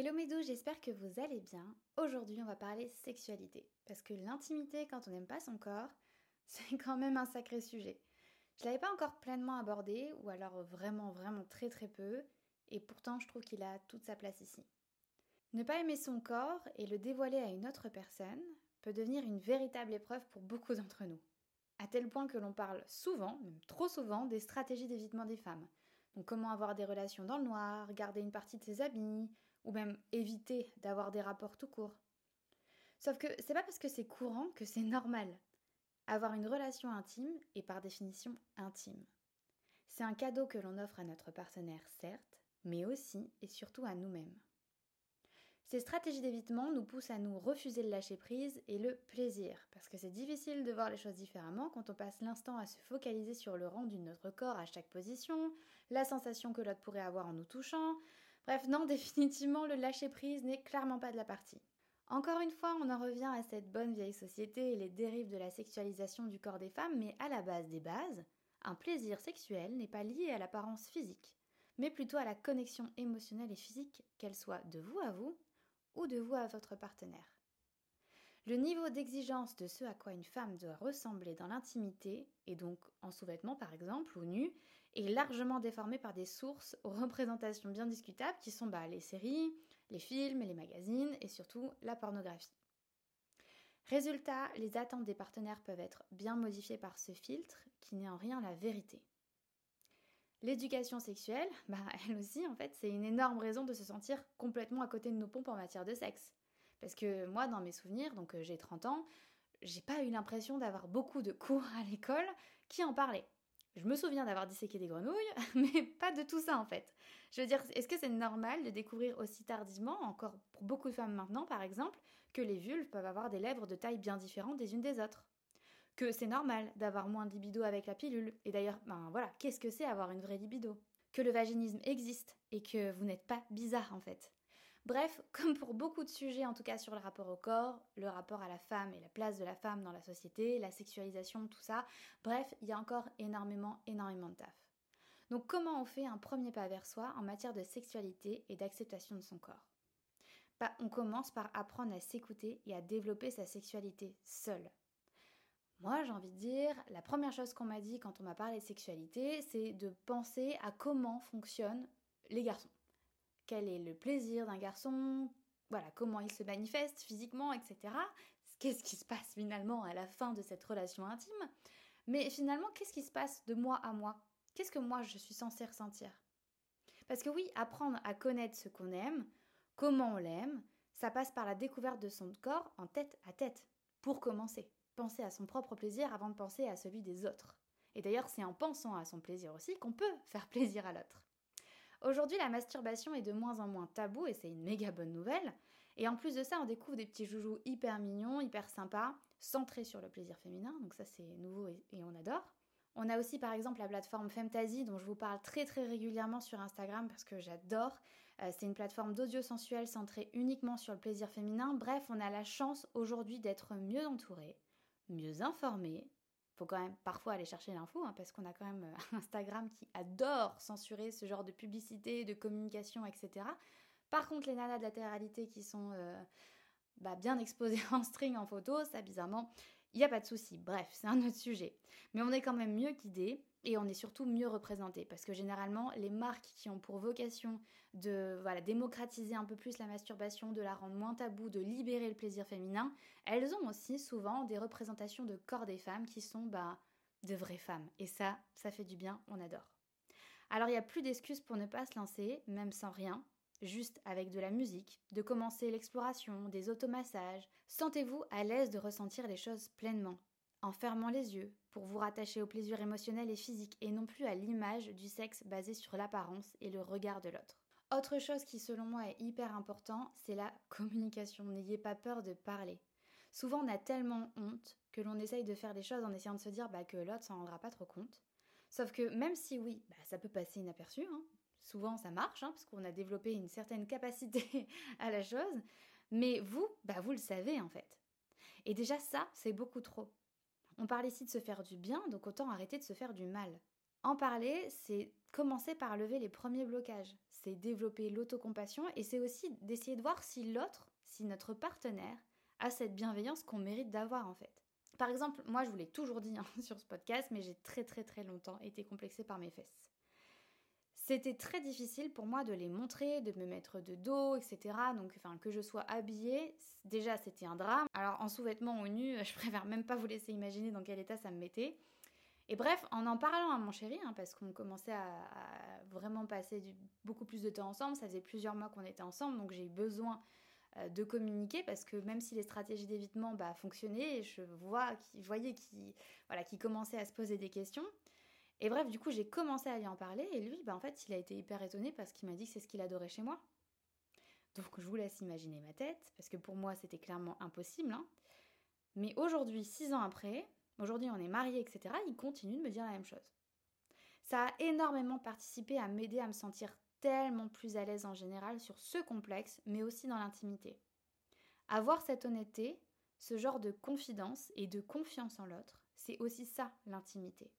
Hello mes j'espère que vous allez bien. Aujourd'hui, on va parler sexualité. Parce que l'intimité, quand on n'aime pas son corps, c'est quand même un sacré sujet. Je l'avais pas encore pleinement abordé, ou alors vraiment, vraiment très très peu, et pourtant je trouve qu'il a toute sa place ici. Ne pas aimer son corps et le dévoiler à une autre personne peut devenir une véritable épreuve pour beaucoup d'entre nous. À tel point que l'on parle souvent, même trop souvent, des stratégies d'évitement des femmes. Donc comment avoir des relations dans le noir, garder une partie de ses habits, ou même éviter d'avoir des rapports tout court. Sauf que c'est pas parce que c'est courant que c'est normal. Avoir une relation intime est par définition intime. C'est un cadeau que l'on offre à notre partenaire, certes, mais aussi et surtout à nous-mêmes. Ces stratégies d'évitement nous poussent à nous refuser le lâcher prise et le plaisir, parce que c'est difficile de voir les choses différemment quand on passe l'instant à se focaliser sur le rendu de notre corps à chaque position, la sensation que l'autre pourrait avoir en nous touchant, Bref, non, définitivement, le lâcher-prise n'est clairement pas de la partie. Encore une fois, on en revient à cette bonne vieille société et les dérives de la sexualisation du corps des femmes, mais à la base des bases, un plaisir sexuel n'est pas lié à l'apparence physique, mais plutôt à la connexion émotionnelle et physique, qu'elle soit de vous à vous ou de vous à votre partenaire. Le niveau d'exigence de ce à quoi une femme doit ressembler dans l'intimité, et donc en sous-vêtements par exemple, ou nu, est largement déformé par des sources aux représentations bien discutables qui sont bah, les séries, les films, les magazines et surtout la pornographie. Résultat, les attentes des partenaires peuvent être bien modifiées par ce filtre qui n'est en rien la vérité. L'éducation sexuelle, bah, elle aussi en fait, c'est une énorme raison de se sentir complètement à côté de nos pompes en matière de sexe. Parce que moi, dans mes souvenirs, donc euh, j'ai 30 ans, j'ai pas eu l'impression d'avoir beaucoup de cours à l'école qui en parlaient. Je me souviens d'avoir disséqué des grenouilles, mais pas de tout ça en fait. Je veux dire, est-ce que c'est normal de découvrir aussi tardivement, encore pour beaucoup de femmes maintenant par exemple, que les vulves peuvent avoir des lèvres de taille bien différentes des unes des autres? Que c'est normal d'avoir moins de libido avec la pilule Et d'ailleurs, ben voilà, qu'est-ce que c'est avoir une vraie libido? Que le vaginisme existe et que vous n'êtes pas bizarre en fait. Bref, comme pour beaucoup de sujets, en tout cas sur le rapport au corps, le rapport à la femme et la place de la femme dans la société, la sexualisation, tout ça, bref, il y a encore énormément, énormément de taf. Donc comment on fait un premier pas vers soi en matière de sexualité et d'acceptation de son corps? Bah, On commence par apprendre à s'écouter et à développer sa sexualité seule. Moi, j'ai envie de dire, la première chose qu'on m'a dit quand on m'a parlé de sexualité, c'est de penser à comment fonctionnent les garçons quel est le plaisir d'un garçon, voilà, comment il se manifeste physiquement, etc. Qu'est-ce qui se passe finalement à la fin de cette relation intime? Mais finalement, qu'est-ce qui se passe de moi à moi? Qu'est-ce que moi je suis censée ressentir? Parce que oui, apprendre à connaître ce qu'on aime, comment on l'aime, ça passe par la découverte de son corps en tête à tête, pour commencer. Penser à son propre plaisir avant de penser à celui des autres. Et d'ailleurs, c'est en pensant à son plaisir aussi qu'on peut faire plaisir à l'autre. Aujourd'hui, la masturbation est de moins en moins tabou et c'est une méga bonne nouvelle. Et en plus de ça, on découvre des petits joujoux hyper mignons, hyper sympas, centrés sur le plaisir féminin. Donc ça, c'est nouveau et, on adore. On a aussi par exemple la plateforme Femtasy dont je vous parle très très régulièrement sur Instagram parce que j'adore. Euh, c'est une plateforme d'audio sensuel centrée uniquement sur le plaisir féminin. Bref, on a la chance aujourd'hui d'être mieux entouré, mieux informé, faut quand même parfois aller chercher l'info, hein, parce qu'on a quand même euh, Instagram qui adore censurer ce genre de publicité, de communication, etc. Par contre, les nanas de latéralité qui sont euh, bah, bien exposées en string, en photo, ça bizarrement, il n'y a pas de souci. Bref, c'est un autre sujet. Mais on est quand même mieux guidé et on est surtout mieux représenté parce que généralement les marques qui ont pour vocation de voilà, démocratiser un peu plus la masturbation, de la rendre moins tabou, de libérer le plaisir féminin, elles ont aussi souvent des représentations de corps des femmes qui sont bah, de vraies femmes et ça, ça fait du bien, on adore. Alors il n'y a plus d'excuses pour ne pas se lancer, même sans rien, juste avec de la musique, de commencer l'exploration, des automassages. Sentez-vous à l'aise de ressentir les choses pleinement, en fermant les yeux, pour vous rattacher au plaisir émotionnel et physique et non plus à l'image du sexe basé sur l'apparence et le regard de l'autre. Autre chose qui selon moi est hyper important, c'est la communication. N'ayez pas peur de parler. Souvent on a tellement honte que l'on essaye de faire des choses en essayant de se dire bah, que l'autre s'en rendra pas trop compte. Sauf que même si oui, bah, ça peut passer inaperçu, hein. souvent ça marche, hein, parce qu'on a développé une certaine capacité à la chose, mais vous, bah, vous le savez en fait. Et déjà ça, c'est beaucoup trop. On parle ici de se faire du bien, donc autant arrêter de se faire du mal. En parler, c'est commencer par lever les premiers blocages, c'est développer l'autocompassion et c'est aussi d'essayer de voir si l'autre, si notre partenaire, a cette bienveillance qu'on mérite d'avoir en fait. Par exemple, moi je vous l'ai toujours dit hein, sur ce podcast, mais j'ai très très très longtemps été complexée par mes fesses. C'était très difficile pour moi de les montrer, de me mettre de dos, etc. Donc, que je sois habillée, déjà c'était un drame. Alors, en sous-vêtements ou nu, je préfère même pas vous laisser imaginer dans quel état ça me mettait. Et bref, en en parlant à mon chéri, hein, parce qu'on commençait à, vraiment passer beaucoup plus de temps ensemble, ça faisait plusieurs mois qu'on était ensemble, donc j'ai eu besoin euh, de communiquer parce que même si les stratégies d'évitement bah, fonctionnaient, je, vois, voyais qu'il voilà, commençait à se poser des questions. Et bref, du coup, j'ai commencé à lui en parler et lui, bah, en fait, il a été hyper étonné parce qu'il m'a dit que c'est ce qu'il adorait chez moi. Donc, je vous laisse imaginer ma tête parce que pour moi, c'était clairement impossible. Hein. Mais aujourd'hui, six ans après, aujourd'hui, on est mariés, etc., il continue de me dire la même chose. Ça a énormément participé à m'aider à me sentir tellement plus à l'aise en général sur ce complexe, mais aussi dans l'intimité. Avoir cette honnêteté, ce genre de confidence et de confiance en l'autre, c'est aussi ça l'intimité.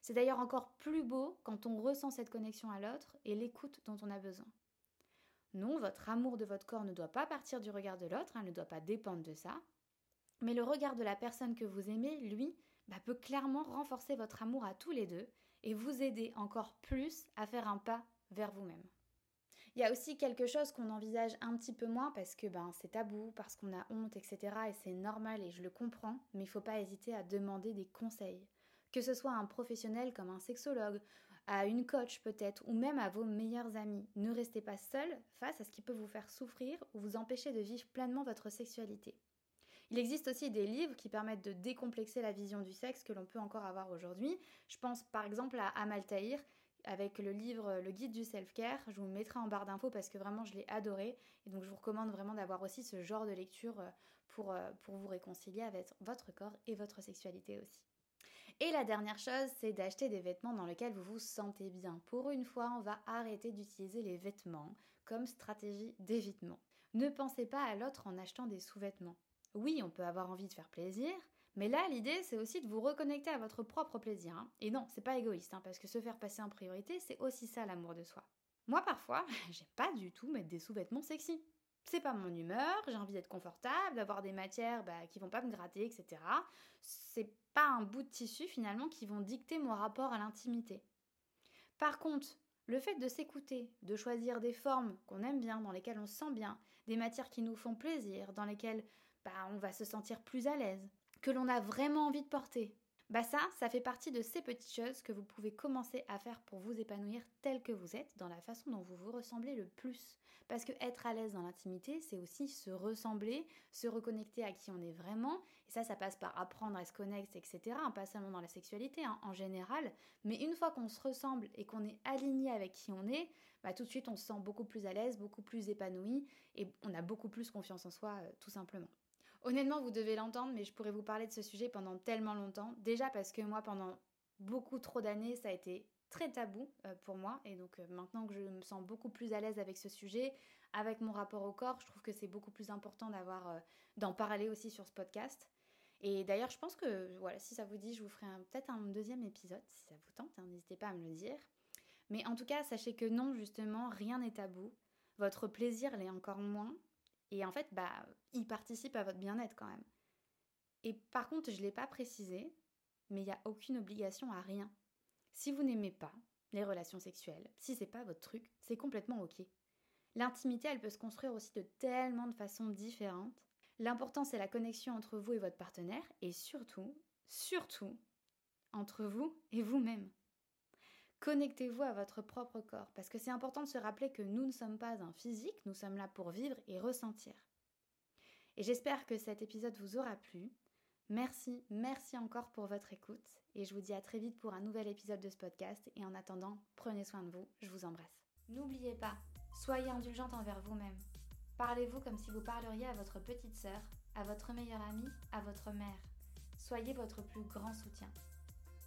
C'est d'ailleurs encore plus beau quand on ressent cette connexion à l'autre et l'écoute dont on a besoin. Non, votre amour de votre corps ne doit pas partir du regard de l'autre, hein, ne doit pas dépendre de ça. Mais le regard de la personne que vous aimez, lui, bah, peut clairement renforcer votre amour à tous les deux et vous aider encore plus à faire un pas vers vous-même. Il y a aussi quelque chose qu'on envisage un petit peu moins parce que ben, c'est tabou, parce qu'on a honte, etc. Et c'est normal et je le comprends, mais il ne faut pas hésiter à demander des conseils. Que ce soit à un professionnel comme un sexologue, à une coach peut-être, ou même à vos meilleurs amis. Ne restez pas seul face à ce qui peut vous faire souffrir ou vous empêcher de vivre pleinement votre sexualité. Il existe aussi des livres qui permettent de décomplexer la vision du sexe que l'on peut encore avoir aujourd'hui. Je pense par exemple à Amal Tahir avec le livre Le guide du self-care. Je vous mettrai en barre d'infos parce que vraiment je l'ai adoré. Et donc je vous recommande vraiment d'avoir aussi ce genre de lecture euh, euh, pour vous réconcilier avec votre corps et votre sexualité aussi. Et la dernière chose, c'est d'acheter des vêtements dans lesquels vous vous sentez bien. Pour une fois, on va arrêter d'utiliser les vêtements comme stratégie d'évitement. Ne pensez pas à l'autre en achetant des sous-vêtements. Oui, on peut avoir envie de faire plaisir, mais là, l'idée, c'est aussi de vous reconnecter à votre propre plaisir. Hein. Et non, c'est pas égoïste, hein, parce que se faire passer en priorité, c'est aussi ça l'amour de soi. Moi, parfois, j'aime pas du tout mettre des sous-vêtements sexy. C'est pas mon humeur, j'ai envie d'être confortable, d'avoir des matières bah, qui vont pas me gratter, etc. C'est pas un bout de tissu finalement qui vont dicter mon rapport à l'intimité. Par contre, le fait de s'écouter, de choisir des formes qu'on aime bien, dans lesquelles on se sent bien, des matières qui nous font plaisir, dans lesquelles bah, on va se sentir plus à l'aise, que l'on a vraiment envie de porter. Bah ça, ça fait partie de ces petites choses que vous pouvez commencer à faire pour vous épanouir tel que vous êtes, dans la façon dont vous vous ressemblez le plus. Parce que être à l'aise dans l'intimité, c'est aussi se ressembler, se reconnecter à qui on est vraiment. Et ça, ça passe par apprendre à se connecter, etc. Hein, pas seulement dans la sexualité, hein, en général. Mais une fois qu'on se ressemble et qu'on est aligné avec qui on est, bah, tout de suite, on se sent beaucoup plus à l'aise, beaucoup plus épanoui et on a beaucoup plus confiance en soi, euh, tout simplement. Honnêtement, vous devez l'entendre, mais je pourrais vous parler de ce sujet pendant tellement longtemps. Déjà parce que moi, pendant beaucoup trop d'années, ça a été très tabou euh, pour moi. Et donc euh, maintenant que je me sens beaucoup plus à l'aise avec ce sujet, avec mon rapport au corps, je trouve que c'est beaucoup plus important d'avoir, euh, d'en parler aussi sur ce podcast. Et d'ailleurs, je pense que voilà, si ça vous dit, je vous ferai peut-être un deuxième épisode, si ça vous tente. Hein, n'hésitez pas à me le dire. Mais en tout cas, sachez que non, justement, rien n'est tabou. Votre plaisir l'est encore moins. Et en fait, bah, il participe à votre bien-être quand même. Et par contre, je ne l'ai pas précisé, mais il n'y a aucune obligation à rien. Si vous n'aimez pas les relations sexuelles, si c'est pas votre truc, c'est complètement ok. L'intimité, elle peut se construire aussi de tellement de façons différentes. L'important, c'est la connexion entre vous et votre partenaire, et surtout, surtout, entre vous et vous-même. Connectez-vous à votre propre corps, parce que c'est important de se rappeler que nous ne sommes pas un physique, nous sommes là pour vivre et ressentir. Et j'espère que cet épisode vous aura plu. Merci, merci encore pour votre écoute, et je vous dis à très vite pour un nouvel épisode de ce podcast, et en attendant, prenez soin de vous, je vous embrasse. N'oubliez pas, Soyez indulgente envers vous-même. Parlez-vous comme si vous parleriez à votre petite sœur, à votre meilleure amie, à votre mère. Soyez votre plus grand soutien.